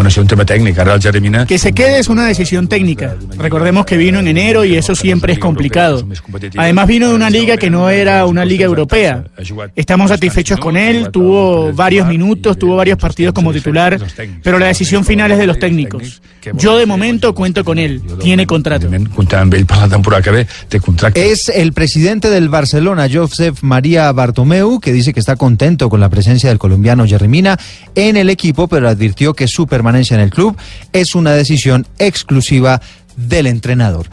Bueno, és un tema tècnic. Ara el Jeremy Mina... Que se quede es una decisión técnica. Recordemos que vino en enero y eso siempre es complicado. Además vino de una liga que no era una liga europea. Estamos satisfechos con él, tuvo varios minutos, tuvo varios partidos como titular, pero la decisión final es de los técnicos. Yo de momento cuento con él, tiene contrato. Es el presidente del Barcelona, Josep María Bartomeu, que dice que está contento con la presencia del colombiano Jerry Mina en el equipo, pero advirtió que su permanencia en el club es una decisión exclusiva del entrenador.